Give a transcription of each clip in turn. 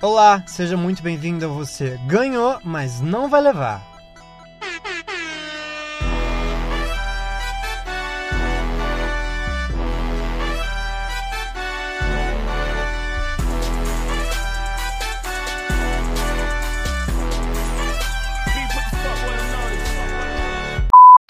Olá, seja muito bem-vindo a você. Ganhou, mas não vai levar.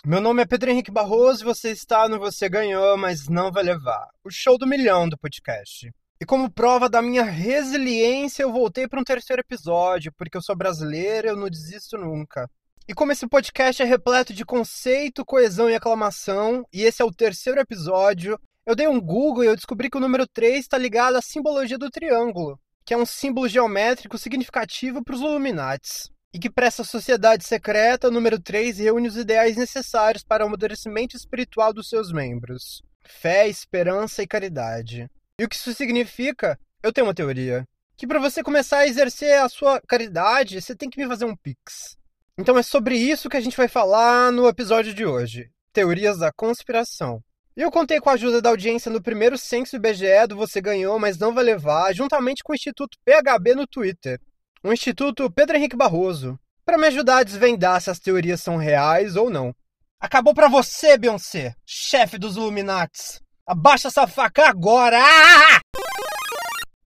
Meu nome é Pedro Henrique Barroso e você está no Você Ganhou, mas não vai levar. O show do milhão do podcast. E como prova da minha resiliência, eu voltei para um terceiro episódio, porque eu sou brasileiro e eu não desisto nunca. E como esse podcast é repleto de conceito, coesão e aclamação, e esse é o terceiro episódio, eu dei um Google e eu descobri que o número 3 está ligado à simbologia do triângulo, que é um símbolo geométrico significativo para os Illuminates e que para essa sociedade secreta, o número 3 reúne os ideais necessários para o amadurecimento espiritual dos seus membros: fé, esperança e caridade. E o que isso significa? Eu tenho uma teoria. Que para você começar a exercer a sua caridade, você tem que me fazer um pix. Então é sobre isso que a gente vai falar no episódio de hoje: teorias da conspiração. Eu contei com a ajuda da audiência no primeiro censo IBGE do Você Ganhou, mas não vai levar, juntamente com o Instituto PHB no Twitter o Instituto Pedro Henrique Barroso, para me ajudar a desvendar se as teorias são reais ou não. Acabou para você, Beyoncé, chefe dos Illuminates. Abaixa essa faca agora!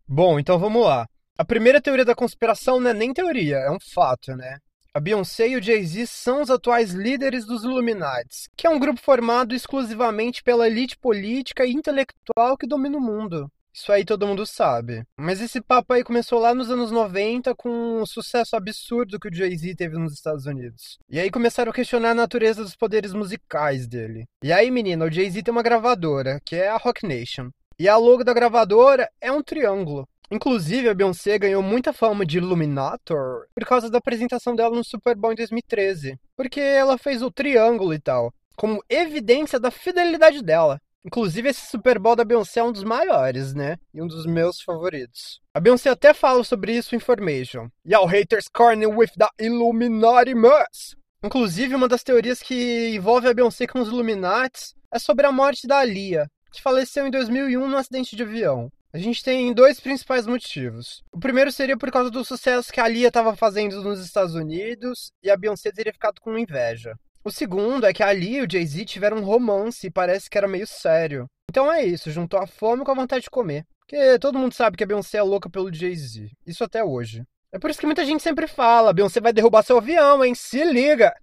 Bom, então vamos lá. A primeira teoria da conspiração não é nem teoria, é um fato, né? A Beyoncé e o Jay-Z são os atuais líderes dos Illuminates, que é um grupo formado exclusivamente pela elite política e intelectual que domina o mundo. Isso aí todo mundo sabe. Mas esse papo aí começou lá nos anos 90 com um sucesso absurdo que o Jay-Z teve nos Estados Unidos. E aí começaram a questionar a natureza dos poderes musicais dele. E aí, menina, o Jay-Z tem uma gravadora, que é a Rock Nation. E a logo da gravadora é um triângulo. Inclusive, a Beyoncé ganhou muita fama de Illuminator por causa da apresentação dela no Super Bowl em 2013. Porque ela fez o triângulo e tal, como evidência da fidelidade dela. Inclusive, esse Super Bowl da Beyoncé é um dos maiores, né? E um dos meus favoritos. A Beyoncé até fala sobre isso em Information. Y'all haters corner with the Illuminati mess. Inclusive, uma das teorias que envolve a Beyoncé com os Illuminates é sobre a morte da Alia, que faleceu em 2001 num acidente de avião. A gente tem dois principais motivos. O primeiro seria por causa do sucesso que a Alia estava fazendo nos Estados Unidos e a Beyoncé teria ficado com inveja. O segundo é que ali o Jay-Z tiveram um romance e parece que era meio sério. Então é isso, juntou a fome com a vontade de comer. Porque todo mundo sabe que a Beyoncé é louca pelo Jay-Z. Isso até hoje. É por isso que muita gente sempre fala: Beyoncé vai derrubar seu avião, hein? Se liga!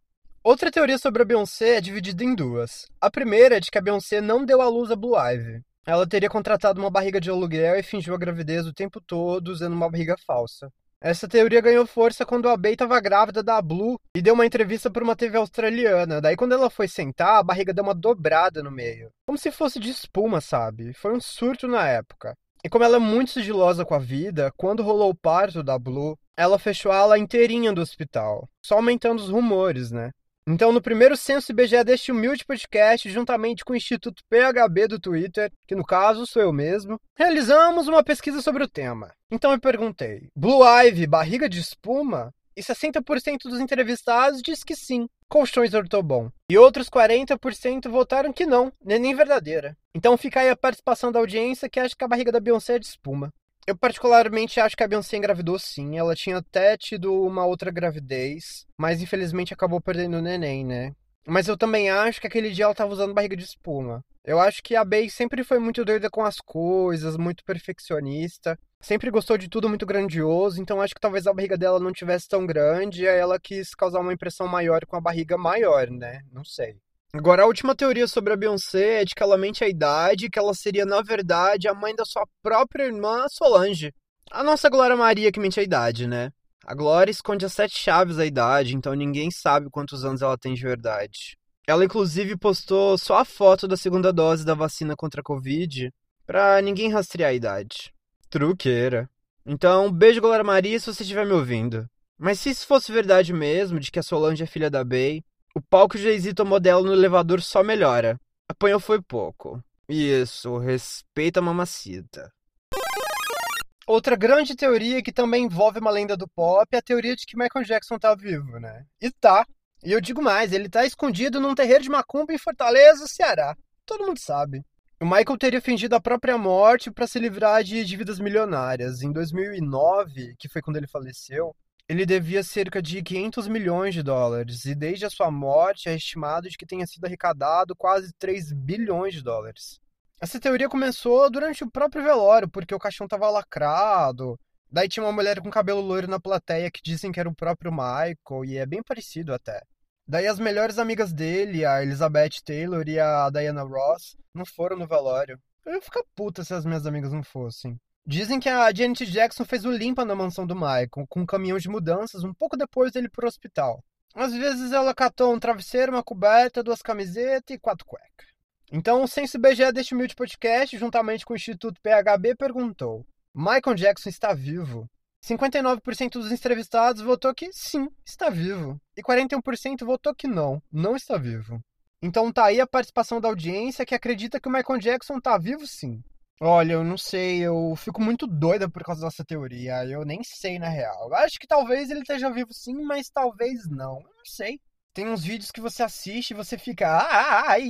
Outra teoria sobre a Beyoncé é dividida em duas. A primeira é de que a Beyoncé não deu à luz a Blue Ivy. Ela teria contratado uma barriga de aluguel e fingiu a gravidez o tempo todo usando uma barriga falsa. Essa teoria ganhou força quando a Bey estava grávida da Blue e deu uma entrevista para uma TV australiana. Daí, quando ela foi sentar, a barriga deu uma dobrada no meio. Como se fosse de espuma, sabe? Foi um surto na época. E como ela é muito sigilosa com a vida, quando rolou o parto da Blue, ela fechou a ala inteirinha do hospital. Só aumentando os rumores, né? Então, no primeiro censo IBGE deste humilde podcast, juntamente com o Instituto PHB do Twitter, que no caso sou eu mesmo, realizamos uma pesquisa sobre o tema. Então eu perguntei: Blue Ivy, barriga de espuma? E 60% dos entrevistados diz que sim, colchões ortobon. E outros 40% votaram que não, nem verdadeira. Então fica aí a participação da audiência que acha que a barriga da Beyoncé é de espuma. Eu particularmente acho que a Beyoncé engravidou sim. Ela tinha até tido uma outra gravidez, mas infelizmente acabou perdendo o neném, né? Mas eu também acho que aquele dia ela tava usando barriga de espuma. Eu acho que a Bey sempre foi muito doida com as coisas, muito perfeccionista. Sempre gostou de tudo muito grandioso, então acho que talvez a barriga dela não tivesse tão grande e aí ela quis causar uma impressão maior com a barriga maior, né? Não sei. Agora, a última teoria sobre a Beyoncé é de que ela mente a idade que ela seria, na verdade, a mãe da sua própria irmã Solange. A nossa Glória Maria que mente a idade, né? A Glória esconde as sete chaves da idade, então ninguém sabe quantos anos ela tem de verdade. Ela, inclusive, postou só a foto da segunda dose da vacina contra a Covid pra ninguém rastrear a idade. Truqueira. Então, beijo, Glória Maria, se você estiver me ouvindo. Mas se isso fosse verdade mesmo, de que a Solange é filha da Bey, o pau que Jay-Z tomou dela no elevador só melhora. Apanhou foi pouco. Isso, respeita a mamacita. Outra grande teoria que também envolve uma lenda do pop é a teoria de que Michael Jackson tá vivo, né? E tá. E eu digo mais, ele tá escondido num terreiro de macumba em Fortaleza, Ceará. Todo mundo sabe. O Michael teria fingido a própria morte para se livrar de dívidas milionárias. Em 2009, que foi quando ele faleceu, ele devia cerca de 500 milhões de dólares, e desde a sua morte é estimado de que tenha sido arrecadado quase 3 bilhões de dólares. Essa teoria começou durante o próprio velório, porque o caixão estava lacrado. Daí tinha uma mulher com cabelo loiro na plateia que dizem que era o próprio Michael, e é bem parecido até. Daí as melhores amigas dele, a Elizabeth Taylor e a Diana Ross, não foram no velório. Eu ia ficar puta se as minhas amigas não fossem. Dizem que a Janet Jackson fez o limpa na mansão do Michael, com um caminhão de mudanças, um pouco depois dele ir pro hospital. Às vezes ela catou um travesseiro, uma coberta, duas camisetas e quatro cuecas. Então o Censo IBGE deste humilde podcast, juntamente com o Instituto PHB, perguntou: Michael Jackson está vivo? 59% dos entrevistados votou que sim, está vivo. E 41% votou que não, não está vivo. Então tá aí a participação da audiência que acredita que o Michael Jackson está vivo sim. Olha, eu não sei, eu fico muito doida por causa dessa teoria. Eu nem sei na real. Acho que talvez ele esteja vivo sim, mas talvez não. Eu não sei. Tem uns vídeos que você assiste e você fica, ai,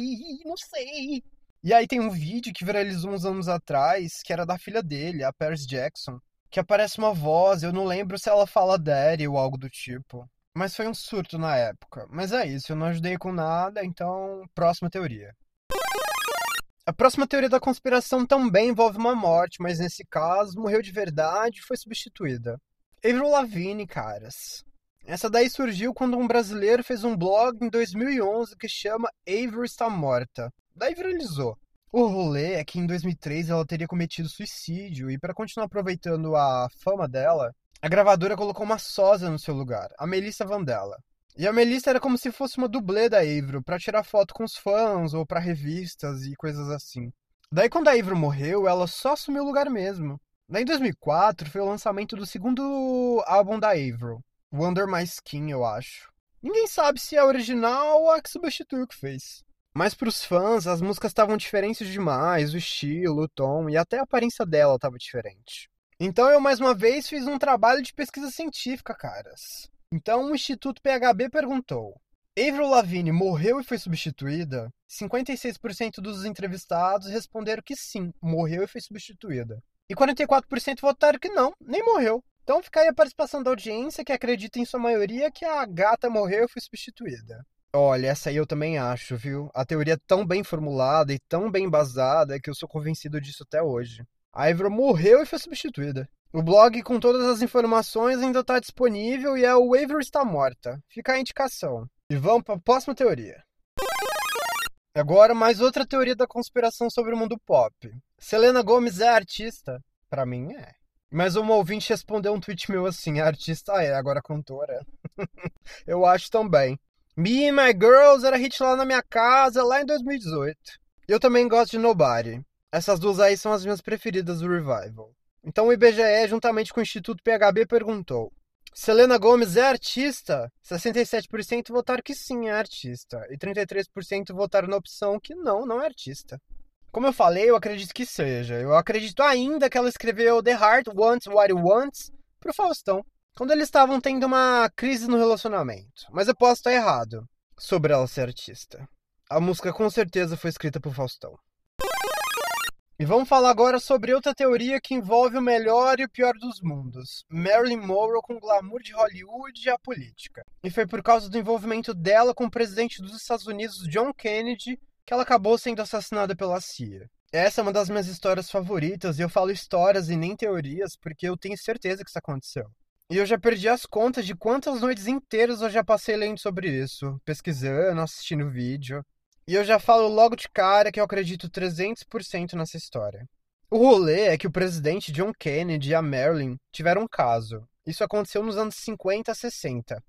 não sei. E aí tem um vídeo que viralizou uns anos atrás, que era da filha dele, a Paris Jackson que aparece uma voz, eu não lembro se ela fala Daddy ou algo do tipo. Mas foi um surto na época. Mas é isso, eu não ajudei com nada, então, próxima teoria. A próxima teoria da conspiração também envolve uma morte, mas nesse caso morreu de verdade e foi substituída. Avril Lavigne, caras. Essa daí surgiu quando um brasileiro fez um blog em 2011 que chama Avril está morta. Daí viralizou. O rolê é que em 2003 ela teria cometido suicídio e para continuar aproveitando a fama dela, a gravadora colocou uma sósia no seu lugar, a Melissa Vandella. E a Melissa era como se fosse uma dublê da Avro para tirar foto com os fãs ou para revistas e coisas assim. Daí quando a Avro morreu, ela só assumiu o lugar mesmo. Daí em 2004 foi o lançamento do segundo álbum da Avro, Wonder My Skin, eu acho. Ninguém sabe se é original ou a que substituiu o que fez. Mas para os fãs, as músicas estavam diferentes demais, o estilo, o tom e até a aparência dela estava diferente. Então eu mais uma vez fiz um trabalho de pesquisa científica, caras. Então o Instituto PHB perguntou: Avril Lavigne morreu e foi substituída? 56% dos entrevistados responderam que sim, morreu e foi substituída. E 44% votaram que não, nem morreu. Então fica aí a participação da audiência que acredita em sua maioria que a gata morreu e foi substituída. Olha, essa aí eu também acho, viu? A teoria é tão bem formulada e tão bem embasada que eu sou convencido disso até hoje. A Ivor morreu e foi substituída. O blog com todas as informações ainda está disponível e é o Avery está morta. Fica a indicação. E vamos para a próxima teoria. Agora, mais outra teoria da conspiração sobre o mundo pop. Selena Gomes é artista? Para mim é. Mas uma ouvinte respondeu um tweet meu assim: artista é, agora cantora. eu acho também. Me and My Girls era hit lá na minha casa, lá em 2018. Eu também gosto de Nobody. Essas duas aí são as minhas preferidas do Revival. Então o IBGE, juntamente com o Instituto PHB, perguntou: Selena Gomes é artista? 67% votaram que sim, é artista. E 33% votaram na opção que não, não é artista. Como eu falei, eu acredito que seja. Eu acredito ainda que ela escreveu The Heart Wants What It Wants pro Faustão quando eles estavam tendo uma crise no relacionamento. Mas eu posso estar errado sobre ela ser artista. A música com certeza foi escrita por Faustão. E vamos falar agora sobre outra teoria que envolve o melhor e o pior dos mundos. Marilyn Monroe com o glamour de Hollywood e a política. E foi por causa do envolvimento dela com o presidente dos Estados Unidos, John Kennedy, que ela acabou sendo assassinada pela CIA. Essa é uma das minhas histórias favoritas e eu falo histórias e nem teorias porque eu tenho certeza que isso aconteceu. E eu já perdi as contas de quantas noites inteiras eu já passei lendo sobre isso, pesquisando, assistindo vídeo. E eu já falo logo de cara que eu acredito 300% nessa história. O rolê é que o presidente John Kennedy e a Marilyn tiveram um caso. Isso aconteceu nos anos 50 a 60.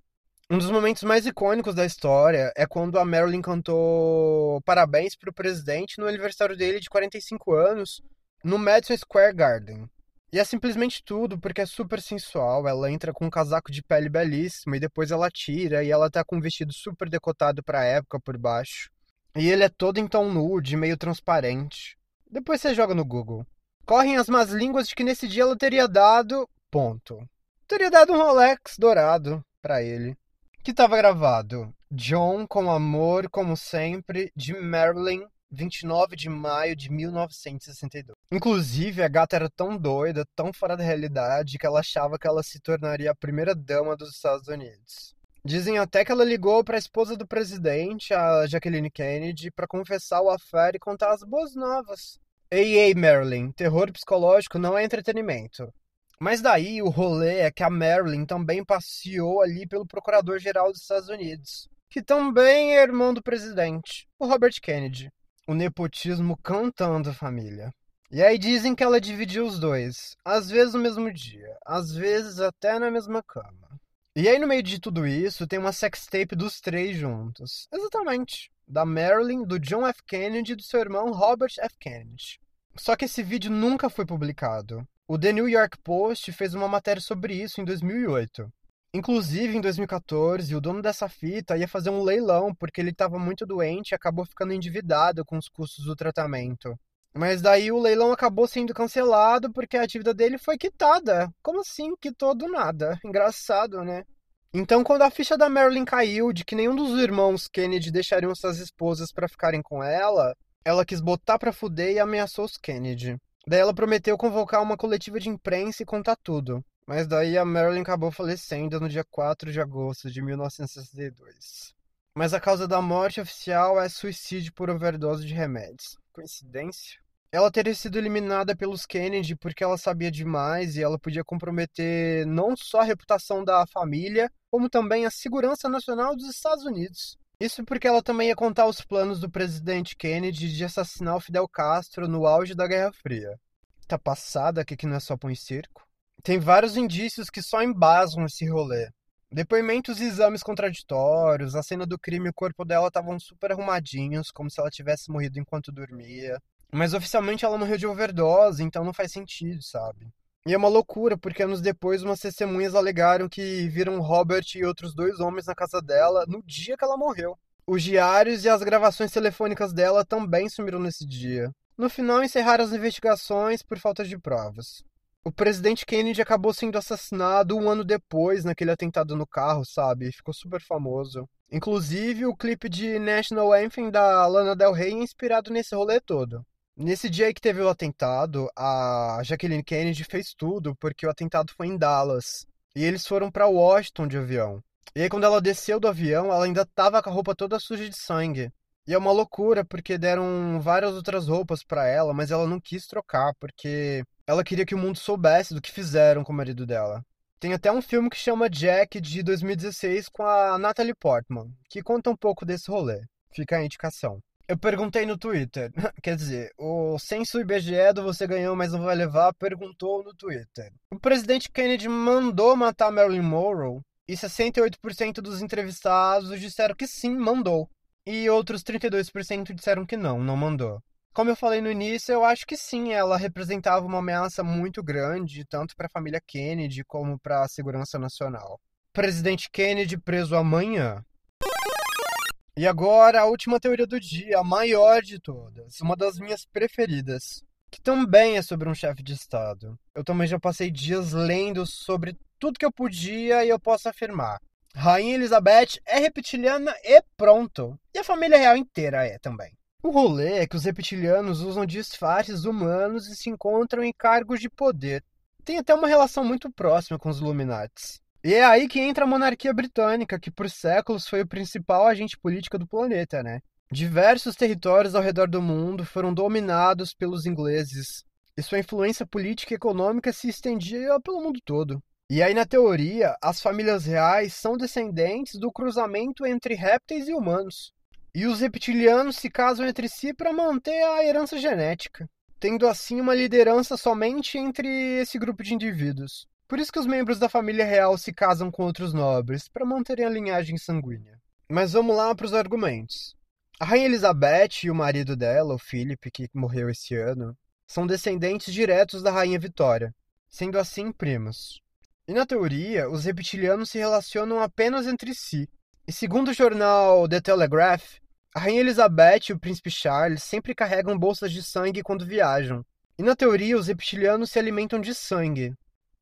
Um dos momentos mais icônicos da história é quando a Marilyn cantou parabéns para o presidente no aniversário dele de 45 anos no Madison Square Garden. E é simplesmente tudo, porque é super sensual. Ela entra com um casaco de pele belíssimo e depois ela tira e ela tá com um vestido super decotado pra época por baixo. E ele é todo em tom nude, meio transparente. Depois você joga no Google. Correm as más línguas de que nesse dia ela teria dado. Ponto. Teria dado um Rolex dourado para ele. Que tava gravado. John com amor, como sempre, de Marilyn, 29 de maio de 1962. Inclusive, a gata era tão doida, tão fora da realidade, que ela achava que ela se tornaria a primeira dama dos Estados Unidos. Dizem até que ela ligou para a esposa do presidente, a Jacqueline Kennedy, para confessar o affair e contar as boas novas. Ei, ei, Marilyn, terror psicológico não é entretenimento. Mas daí o rolê é que a Marilyn também passeou ali pelo Procurador-Geral dos Estados Unidos, que também é irmão do presidente, o Robert Kennedy. O nepotismo cantando família. E aí dizem que ela dividiu os dois, às vezes no mesmo dia, às vezes até na mesma cama. E aí no meio de tudo isso tem uma sextape dos três juntos. Exatamente. Da Marilyn, do John F. Kennedy e do seu irmão Robert F. Kennedy. Só que esse vídeo nunca foi publicado. O The New York Post fez uma matéria sobre isso em 2008. Inclusive, em 2014, o dono dessa fita ia fazer um leilão porque ele estava muito doente e acabou ficando endividado com os custos do tratamento. Mas daí o leilão acabou sendo cancelado porque a dívida dele foi quitada. Como assim? Quitou do nada. Engraçado, né? Então, quando a ficha da Marilyn caiu de que nenhum dos irmãos Kennedy deixariam suas esposas para ficarem com ela, ela quis botar pra fuder e ameaçou os Kennedy. Daí ela prometeu convocar uma coletiva de imprensa e contar tudo. Mas daí a Marilyn acabou falecendo no dia 4 de agosto de 1962. Mas a causa da morte oficial é suicídio por overdose de remédios. Coincidência? Ela teria sido eliminada pelos Kennedy porque ela sabia demais e ela podia comprometer não só a reputação da família, como também a segurança nacional dos Estados Unidos. Isso porque ela também ia contar os planos do presidente Kennedy de assassinar o Fidel Castro no auge da Guerra Fria. Tá passada que aqui não é só pão e circo? Tem vários indícios que só embasam esse rolê. Depoimentos e exames contraditórios, a cena do crime e o corpo dela estavam super arrumadinhos, como se ela tivesse morrido enquanto dormia. Mas oficialmente ela morreu de overdose, então não faz sentido, sabe? E é uma loucura, porque anos depois umas testemunhas alegaram que viram Robert e outros dois homens na casa dela no dia que ela morreu. Os diários e as gravações telefônicas dela também sumiram nesse dia. No final, encerraram as investigações por falta de provas. O presidente Kennedy acabou sendo assassinado um ano depois, naquele atentado no carro, sabe? Ficou super famoso. Inclusive, o clipe de National Anthem da Lana Del Rey é inspirado nesse rolê todo. Nesse dia que teve o atentado, a Jacqueline Kennedy fez tudo porque o atentado foi em Dallas. E eles foram para Washington de avião. E aí, quando ela desceu do avião, ela ainda tava com a roupa toda suja de sangue. E é uma loucura, porque deram várias outras roupas para ela, mas ela não quis trocar, porque ela queria que o mundo soubesse do que fizeram com o marido dela. Tem até um filme que chama Jack, de 2016, com a Natalie Portman, que conta um pouco desse rolê. Fica a indicação. Eu perguntei no Twitter. Quer dizer, o censo IBGE do Você Ganhou, mas não vai levar perguntou no Twitter. O presidente Kennedy mandou matar Marilyn Monroe e 68% dos entrevistados disseram que sim, mandou. E outros 32% disseram que não, não mandou. Como eu falei no início, eu acho que sim, ela representava uma ameaça muito grande, tanto para a família Kennedy como para a segurança nacional. Presidente Kennedy preso amanhã. E agora a última teoria do dia, a maior de todas, uma das minhas preferidas, que também é sobre um chefe de Estado. Eu também já passei dias lendo sobre tudo que eu podia e eu posso afirmar. Rainha Elizabeth é reptiliana e pronto. E a família real inteira é também. O rolê é que os reptilianos usam disfarces humanos e se encontram em cargos de poder. Tem até uma relação muito próxima com os Illuminates. E é aí que entra a monarquia britânica, que por séculos foi o principal agente político do planeta, né? Diversos territórios ao redor do mundo foram dominados pelos ingleses, e sua influência política e econômica se estendia pelo mundo todo. E aí, na teoria, as famílias reais são descendentes do cruzamento entre répteis e humanos. E os reptilianos se casam entre si para manter a herança genética, tendo assim uma liderança somente entre esse grupo de indivíduos. Por isso que os membros da família real se casam com outros nobres, para manterem a linhagem sanguínea. Mas vamos lá para os argumentos. A rainha Elizabeth e o marido dela, o Philip, que morreu esse ano, são descendentes diretos da rainha Vitória, sendo assim primos. E na teoria, os reptilianos se relacionam apenas entre si. E segundo o jornal The Telegraph, a rainha Elizabeth e o príncipe Charles sempre carregam bolsas de sangue quando viajam. E na teoria, os reptilianos se alimentam de sangue,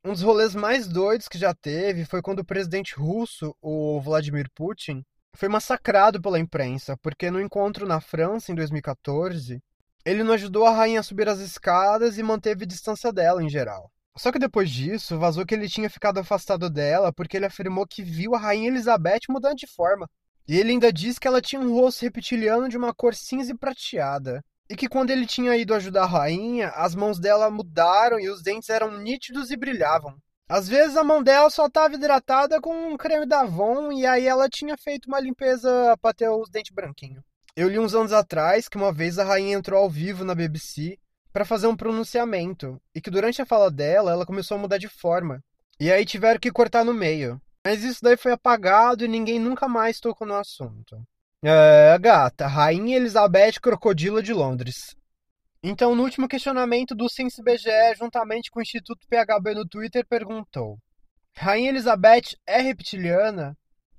um dos rolês mais doidos que já teve foi quando o presidente russo, o Vladimir Putin, foi massacrado pela imprensa, porque no encontro na França em 2014, ele não ajudou a rainha a subir as escadas e manteve distância dela em geral. Só que depois disso, vazou que ele tinha ficado afastado dela porque ele afirmou que viu a rainha Elizabeth mudando de forma. E ele ainda disse que ela tinha um rosto reptiliano de uma cor cinza e prateada. E que quando ele tinha ido ajudar a rainha, as mãos dela mudaram e os dentes eram nítidos e brilhavam. Às vezes a mão dela só estava hidratada com um creme da Avon e aí ela tinha feito uma limpeza para ter os dentes branquinhos. Eu li uns anos atrás que uma vez a rainha entrou ao vivo na BBC para fazer um pronunciamento e que durante a fala dela ela começou a mudar de forma. E aí tiveram que cortar no meio. Mas isso daí foi apagado e ninguém nunca mais tocou no assunto. É, gata, Rainha Elizabeth Crocodila de Londres. Então, no último questionamento do Sense BGE, juntamente com o Instituto PHB no Twitter, perguntou: Rainha Elizabeth é reptiliana?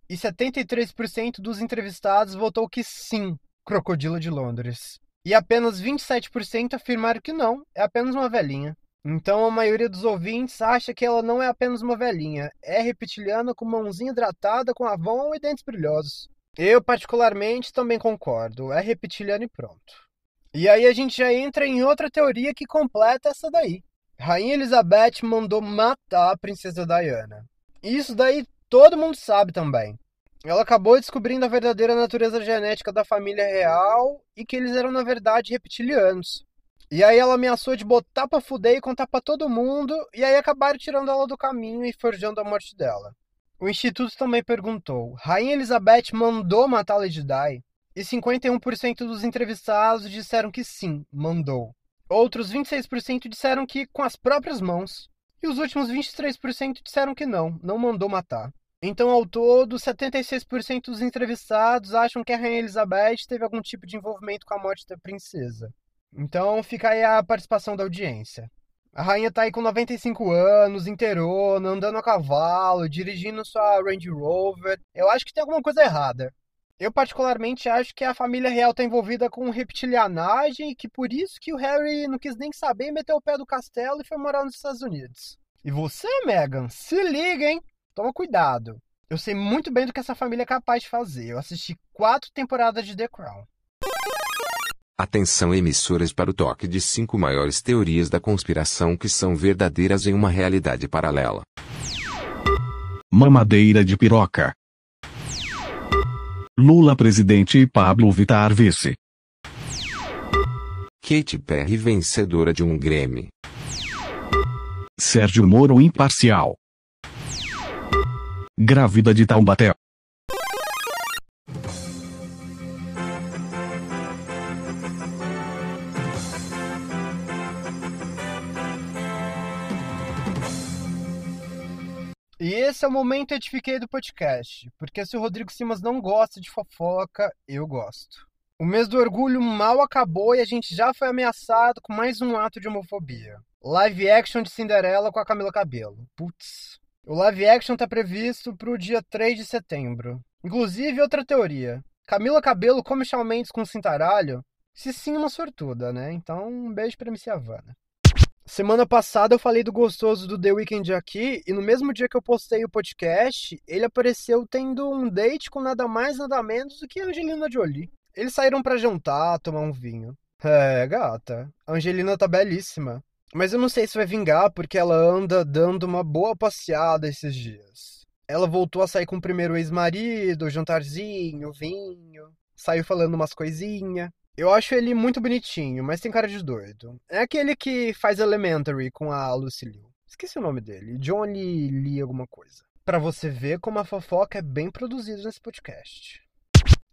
E 73% dos entrevistados votou que sim, Crocodila de Londres e apenas 27% afirmaram que não, é apenas uma velhinha. Então a maioria dos ouvintes acha que ela não é apenas uma velhinha, é reptiliana com mãozinha hidratada, com avon e dentes brilhosos. Eu, particularmente, também concordo, é reptiliana e pronto. E aí a gente já entra em outra teoria que completa essa daí. Rainha Elizabeth mandou matar a princesa Diana. Isso daí todo mundo sabe também. Ela acabou descobrindo a verdadeira natureza genética da família real e que eles eram, na verdade, reptilianos. E aí ela ameaçou de botar pra fuder e contar pra todo mundo, e aí acabaram tirando ela do caminho e forjando a morte dela. O Instituto também perguntou: Rainha Elizabeth mandou matar Lady Di? E 51% dos entrevistados disseram que sim, mandou. Outros 26% disseram que com as próprias mãos. E os últimos 23% disseram que não, não mandou matar. Então, ao todo, 76% dos entrevistados acham que a Rainha Elizabeth teve algum tipo de envolvimento com a morte da princesa. Então, fica aí a participação da audiência. A rainha tá aí com 95 anos, inteirona, andando a cavalo, dirigindo sua Range Rover. Eu acho que tem alguma coisa errada. Eu particularmente acho que a família real tá envolvida com reptilianagem e que por isso que o Harry não quis nem saber meteu o pé do castelo e foi morar nos Estados Unidos. E você, Meghan, se liga, hein? Toma cuidado. Eu sei muito bem do que essa família é capaz de fazer. Eu assisti quatro temporadas de The Crown. Atenção emissoras para o toque de cinco maiores teorias da conspiração que são verdadeiras em uma realidade paralela. Mamadeira de piroca. Lula presidente e Pablo Vittar vice. Katy Perry vencedora de um Grammy. Sérgio Moro imparcial. Grávida de Taubaté. E esse é o momento edifiquei do podcast, porque se o Rodrigo Simas não gosta de fofoca, eu gosto. O mês do orgulho mal acabou e a gente já foi ameaçado com mais um ato de homofobia. Live action de Cinderela com a Camila Cabelo. Putz. O live action está previsto para o dia 3 de setembro. Inclusive, outra teoria. Camila Cabelo come Shawn Mendes com cintaralho? Se sim, uma sortuda, né? Então, um beijo pra MC Havana. Semana passada eu falei do gostoso do The Weeknd aqui, e no mesmo dia que eu postei o podcast, ele apareceu tendo um date com nada mais, nada menos do que Angelina Jolie. Eles saíram para jantar, tomar um vinho. É, gata, a Angelina tá belíssima. Mas eu não sei se vai vingar porque ela anda dando uma boa passeada esses dias. Ela voltou a sair com o primeiro ex-marido, jantarzinho, vinho, saiu falando umas coisinhas. Eu acho ele muito bonitinho, mas tem cara de doido. É aquele que faz Elementary com a Lucy Liu. Esqueci o nome dele. Johnny Lee alguma coisa. Para você ver como a fofoca é bem produzida nesse podcast.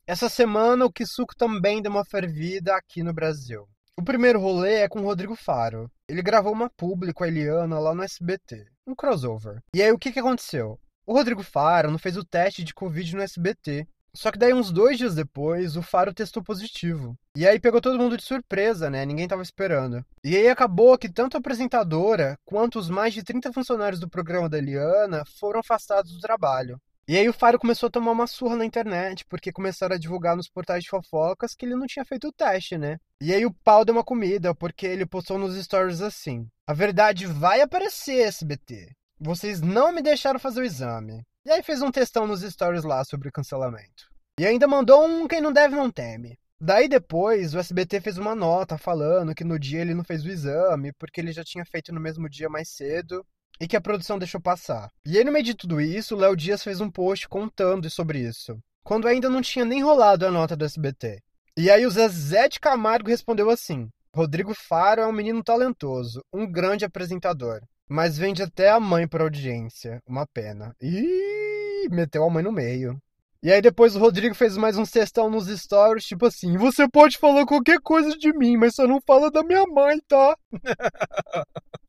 Essa semana o Kisuko também deu uma fervida aqui no Brasil. O primeiro rolê é com o Rodrigo Faro. Ele gravou uma publi com a Eliana lá no SBT. Um crossover. E aí o que, que aconteceu? O Rodrigo Faro não fez o teste de Covid no SBT. Só que daí, uns dois dias depois, o Faro testou positivo. E aí pegou todo mundo de surpresa, né? Ninguém tava esperando. E aí acabou que tanto a apresentadora quanto os mais de 30 funcionários do programa da Eliana foram afastados do trabalho. E aí o Faro começou a tomar uma surra na internet, porque começaram a divulgar nos portais de fofocas que ele não tinha feito o teste, né? E aí o pau deu uma comida, porque ele postou nos stories assim: A verdade vai aparecer, SBT. Vocês não me deixaram fazer o exame. E aí fez um textão nos stories lá sobre cancelamento. E ainda mandou um quem não deve não teme. Daí depois, o SBT fez uma nota falando que no dia ele não fez o exame, porque ele já tinha feito no mesmo dia mais cedo e que a produção deixou passar. E aí, no meio de tudo isso, o Léo Dias fez um post contando sobre isso, quando ainda não tinha nem rolado a nota do SBT. E aí o Zezé de Camargo respondeu assim: Rodrigo Faro é um menino talentoso, um grande apresentador, mas vende até a mãe para audiência. Uma pena. Ih, meteu a mãe no meio. E aí depois o Rodrigo fez mais um textão nos stories, tipo assim, você pode falar qualquer coisa de mim, mas só não fala da minha mãe, tá?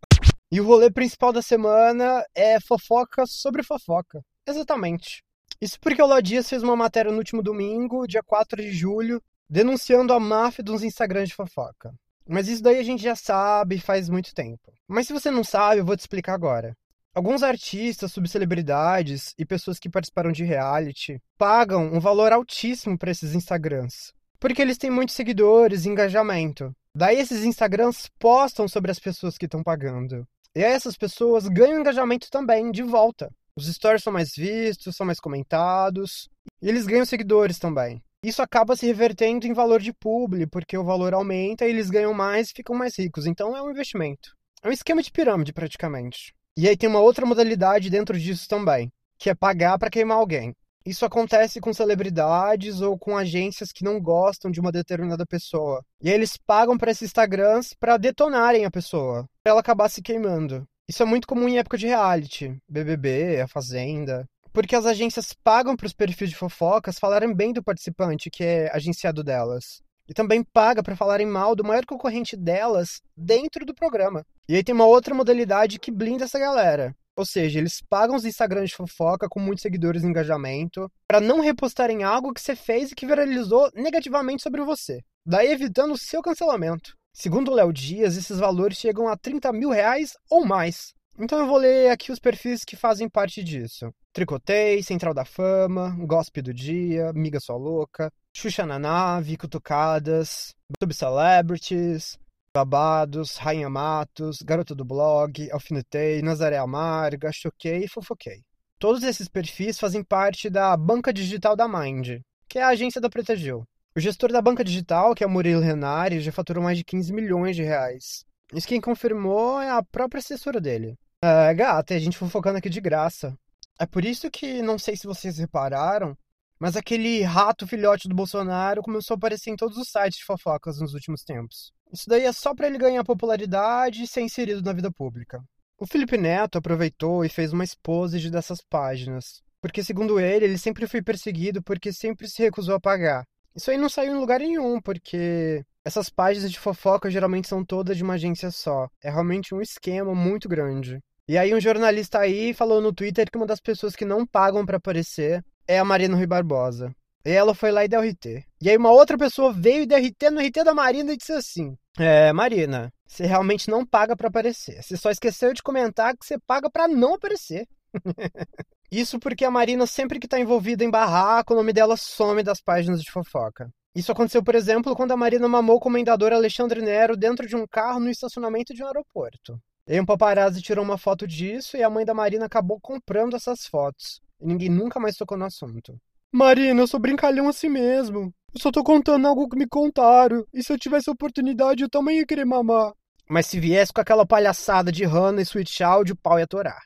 e o rolê principal da semana é fofoca sobre fofoca. Exatamente. Isso porque o Lodias fez uma matéria no último domingo, dia 4 de julho, denunciando a máfia dos Instagrams de fofoca. Mas isso daí a gente já sabe faz muito tempo. Mas se você não sabe, eu vou te explicar agora. Alguns artistas, subcelebridades e pessoas que participaram de reality pagam um valor altíssimo para esses Instagrams, porque eles têm muitos seguidores e engajamento. Daí esses Instagrams postam sobre as pessoas que estão pagando. E essas pessoas ganham engajamento também de volta. Os stories são mais vistos, são mais comentados, e eles ganham seguidores também. Isso acaba se revertendo em valor de publi, porque o valor aumenta e eles ganham mais e ficam mais ricos. Então é um investimento. É um esquema de pirâmide praticamente. E aí tem uma outra modalidade dentro disso também, que é pagar para queimar alguém. Isso acontece com celebridades ou com agências que não gostam de uma determinada pessoa. E aí eles pagam para esses Instagrams para detonarem a pessoa, para ela acabar se queimando. Isso é muito comum em época de reality, BBB, A Fazenda, porque as agências pagam para os perfis de fofocas falarem bem do participante que é agenciado delas e também paga para falarem mal do maior concorrente delas dentro do programa. E aí tem uma outra modalidade que blinda essa galera. Ou seja, eles pagam os Instagrams de fofoca com muitos seguidores e engajamento para não repostarem algo que você fez e que viralizou negativamente sobre você, daí evitando o seu cancelamento. Segundo o Léo Dias, esses valores chegam a 30 mil reais ou mais. Então eu vou ler aqui os perfis que fazem parte disso. Tricotei, Central da Fama, Gospe do Dia, Miga Sua Louca, Xuxa na Nave, Cutucadas, Subcelebrities, Babados, Rainha Matos, Garota do Blog, Alfinetei, Nazaré Amarga, Choquei e Fofoquei. Todos esses perfis fazem parte da Banca Digital da Mind, que é a agência da Preta Gil. O gestor da banca digital, que é o Murilo Renari, já faturou mais de 15 milhões de reais. Isso quem confirmou é a própria assessora dele. É, gata, a gente fofocando aqui de graça. É por isso que, não sei se vocês repararam, mas aquele rato filhote do Bolsonaro começou a aparecer em todos os sites de fofocas nos últimos tempos. Isso daí é só para ele ganhar popularidade e ser inserido na vida pública. O Felipe Neto aproveitou e fez uma exposed dessas páginas, porque segundo ele, ele sempre foi perseguido porque sempre se recusou a pagar. Isso aí não saiu em lugar nenhum, porque essas páginas de fofoca geralmente são todas de uma agência só. É realmente um esquema muito grande. E aí um jornalista aí falou no Twitter que uma das pessoas que não pagam para aparecer é a Marina Rui Barbosa. E ela foi lá e deu RT. E aí uma outra pessoa veio e deu RT no RT da Marina e disse assim: É, Marina, você realmente não paga para aparecer. Você só esqueceu de comentar que você paga para não aparecer. Isso porque a Marina, sempre que tá envolvida em barraco, o nome dela some das páginas de fofoca. Isso aconteceu, por exemplo, quando a Marina mamou o comendador Alexandre Nero dentro de um carro no estacionamento de um aeroporto. E um paparazzi tirou uma foto disso e a mãe da Marina acabou comprando essas fotos. E ninguém nunca mais tocou no assunto. Marina, eu sou brincalhão assim mesmo. Eu só tô contando algo que me contaram. E se eu tivesse oportunidade, eu também ia querer mamar. Mas se viesse com aquela palhaçada de Hannah e Sweet Child, o pau ia torar.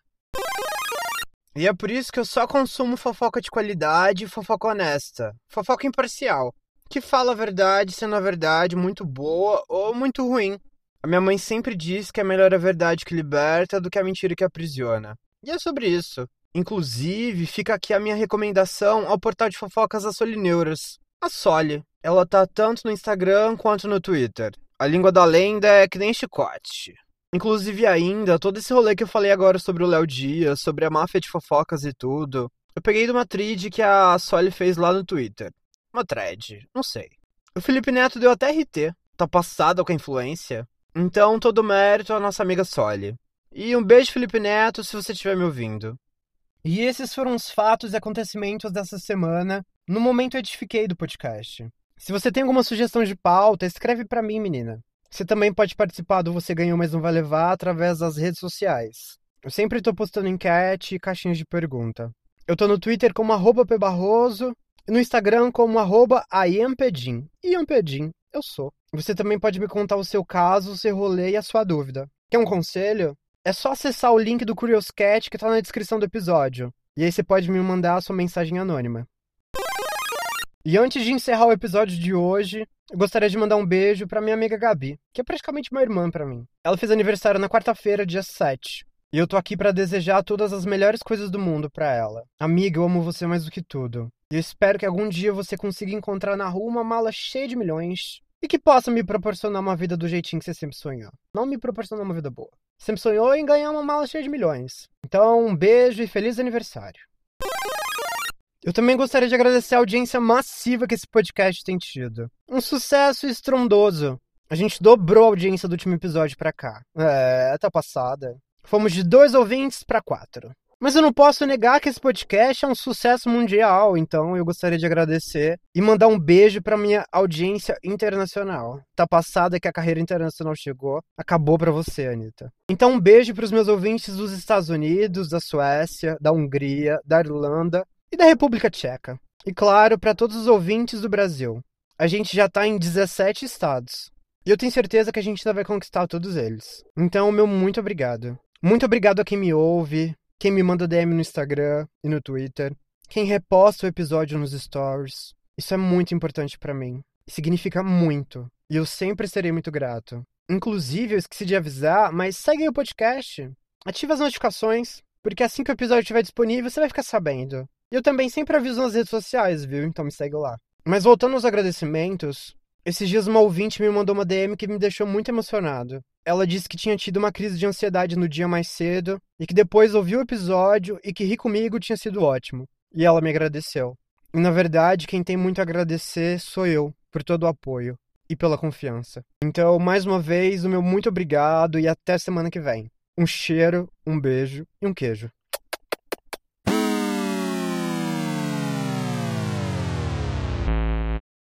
E é por isso que eu só consumo fofoca de qualidade e fofoca honesta. Fofoca imparcial. Que fala a verdade, sendo a verdade muito boa ou muito ruim. A minha mãe sempre diz que é melhor a verdade que liberta do que a mentira que aprisiona. E é sobre isso. Inclusive, fica aqui a minha recomendação ao portal de fofocas da Solineuras. A Soli. Ela tá tanto no Instagram quanto no Twitter. A língua da lenda é que nem chicote. Inclusive ainda, todo esse rolê que eu falei agora sobre o Léo Dias, sobre a máfia de fofocas e tudo, eu peguei de uma thread que a Soli fez lá no Twitter. Uma thread, não sei. O Felipe Neto deu até RT. Tá passado com a influência? Então, todo mérito à nossa amiga Soli. E um beijo, Felipe Neto, se você estiver me ouvindo. E esses foram os fatos e acontecimentos dessa semana no momento edifiquei do podcast. Se você tem alguma sugestão de pauta, escreve para mim, menina. Você também pode participar do Você Ganhou, Mas Não Vai Levar através das redes sociais. Eu sempre tô postando enquete e caixinhas de pergunta. Eu tô no Twitter como arroba pbarroso no Instagram como arroba aiampedim. Iampedim, eu sou. Você também pode me contar o seu caso, o seu rolê e a sua dúvida. Quer um conselho? É só acessar o link do Curious Cat que tá na descrição do episódio. E aí você pode me mandar a sua mensagem anônima. E antes de encerrar o episódio de hoje, gostaria de mandar um beijo para minha amiga Gabi, que é praticamente uma irmã para mim. Ela fez aniversário na quarta-feira, dia 7. E eu tô aqui para desejar todas as melhores coisas do mundo para ela. Amiga, eu amo você mais do que tudo. E eu espero que algum dia você consiga encontrar na rua uma mala cheia de milhões e que possa me proporcionar uma vida do jeitinho que você sempre sonhou. Não me proporcionar uma vida boa. Sempre sonhou em ganhar uma mala cheia de milhões. Então, um beijo e feliz aniversário. Eu também gostaria de agradecer a audiência massiva que esse podcast tem tido. Um sucesso estrondoso. A gente dobrou a audiência do último episódio pra cá. É, tá passada. Fomos de dois ouvintes para quatro. Mas eu não posso negar que esse podcast é um sucesso mundial, então eu gostaria de agradecer e mandar um beijo para minha audiência internacional. Tá passada que a carreira internacional chegou, acabou para você, Anitta. Então um beijo para os meus ouvintes dos Estados Unidos, da Suécia, da Hungria, da Irlanda e da República Tcheca. E claro, para todos os ouvintes do Brasil. A gente já está em 17 estados. E eu tenho certeza que a gente ainda vai conquistar todos eles. Então, meu muito obrigado. Muito obrigado a quem me ouve, quem me manda DM no Instagram e no Twitter, quem reposta o episódio nos stories. Isso é muito importante para mim. Significa muito. E eu sempre serei muito grato. Inclusive, eu esqueci de avisar, mas segue o podcast. Ative as notificações, porque assim que o episódio estiver disponível, você vai ficar sabendo. E eu também sempre aviso nas redes sociais, viu? Então me segue lá. Mas voltando aos agradecimentos, esses dias uma ouvinte me mandou uma DM que me deixou muito emocionado. Ela disse que tinha tido uma crise de ansiedade no dia mais cedo e que depois ouviu o episódio e que rir comigo tinha sido ótimo. E ela me agradeceu. E na verdade, quem tem muito a agradecer sou eu, por todo o apoio e pela confiança. Então, mais uma vez, o meu muito obrigado e até semana que vem. Um cheiro, um beijo e um queijo.